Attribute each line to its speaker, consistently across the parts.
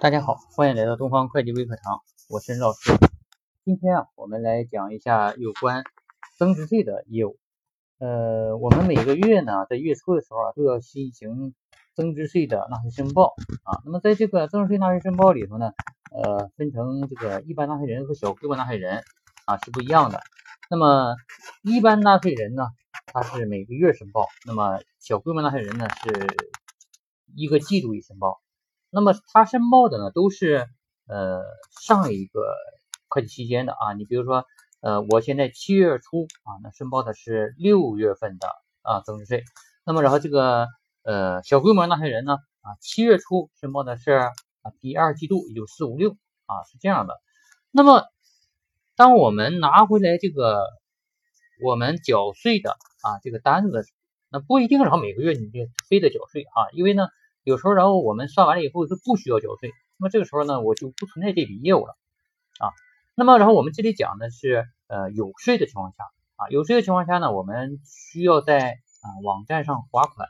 Speaker 1: 大家好，欢迎来到东方会计微课堂，我是任老师。今天啊，我们来讲一下有关增值税的业务。呃，我们每个月呢，在月初的时候啊，都要进行增值税的纳税申报啊。那么在这个增值税纳税申报里头呢，呃，分成这个一般纳税人和小规模纳税人啊是不一样的。那么一般纳税人呢，他是每个月申报；那么小规模纳税人呢，是一个季度一申报。那么他申报的呢，都是呃上一个会计期间的啊。你比如说，呃，我现在七月初啊，那申报的是六月份的啊增值税。那么然后这个呃小规模纳税人呢啊，七月初申报的是啊第二季度，也就四五六啊是这样的。那么当我们拿回来这个我们缴税的啊这个单子的时候，那不一定然后每个月你就非得缴税啊，因为呢。有时候，然后我们算完了以后是不需要交税，那么这个时候呢，我就不存在这笔业务了啊。那么，然后我们这里讲的是呃有税的情况下啊，有税的情况下呢，我们需要在啊网站上划款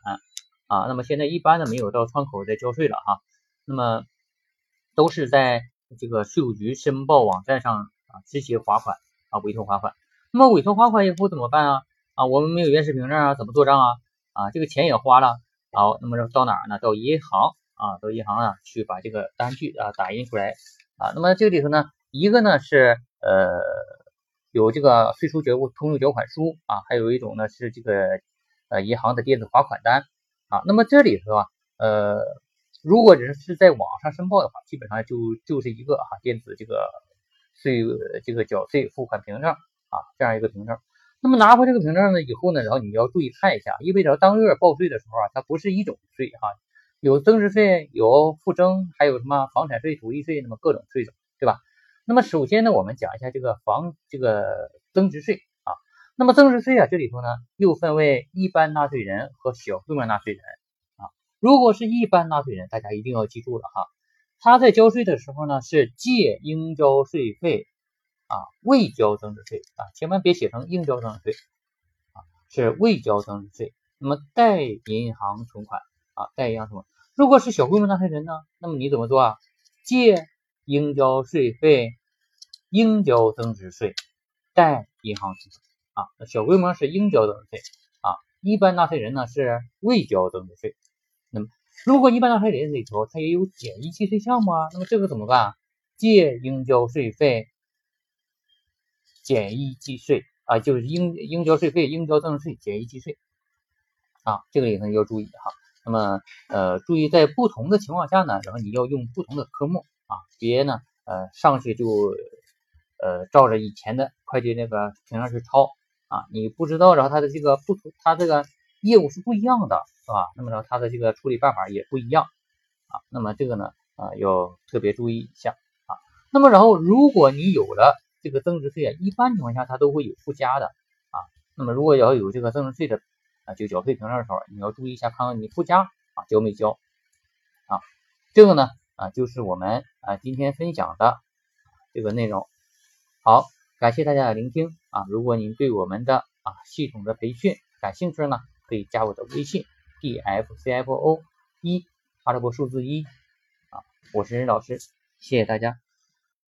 Speaker 1: 啊。那么现在一般的没有到窗口再交税了哈，那么都是在这个税务局申报网站上啊直接划款啊委托划款。那么委托划款以后怎么办啊？啊，我们没有原始凭证啊，怎么做账啊？啊，这个钱也花了。好，那么到哪儿呢？到银行啊，到银行啊去把这个单据啊打印出来啊。那么这里头呢，一个呢是呃有这个税收缴通用缴款书啊，还有一种呢是这个呃银行的电子划款单啊。那么这里头啊，呃，如果只是在网上申报的话，基本上就就是一个哈电子这个税这个缴税付款凭证啊这样一个凭证。那么拿回这个凭证呢以后呢，然后你要注意看一下，意味着当月报税的时候啊，它不是一种税哈，有增值税，有附征，还有什么房产税、土地税，那么各种税种，对吧？那么首先呢，我们讲一下这个房这个增值税啊。那么增值税啊，这里头呢又分为一般纳税人和小规模纳税人啊。如果是一般纳税人，大家一定要记住了哈，他在交税的时候呢是借应交税费。啊，未交增值税啊，千万别写成应交增值税啊，是未交增值税。那么贷银行存款啊，贷银行存款。如果是小规模纳税人呢，那么你怎么做啊？借应交税费，应交增值税，贷银行存款啊。小规模是应交增值税啊，一般纳税人呢是未交增值税。那么如果一般纳税人里头他也有简易计税项目啊，那么这个怎么办？借应交税费。简易计税啊，就是应应交税费、应交增值税、简易计税啊，这个里头要注意哈。那么呃，注意在不同的情况下呢，然后你要用不同的科目啊，别呢呃上去就呃照着以前的会计那个凭证去抄啊，你不知道，然后它的这个不同，它这个业务是不一样的，是吧？那么呢，它的这个处理办法也不一样啊。那么这个呢啊要特别注意一下啊。那么然后如果你有了。这个增值税啊，一般情况下它都会有附加的啊。那么如果要有这个增值税的啊，就缴税凭证的时候，你要注意一下，看看你附加啊交没交啊。这个呢啊，就是我们啊今天分享的这个内容。好，感谢大家的聆听啊。如果您对我们的啊系统的培训感兴趣呢，可以加我的微信 d f c f o 一阿拉伯数字一啊，我是任老师，谢谢大家。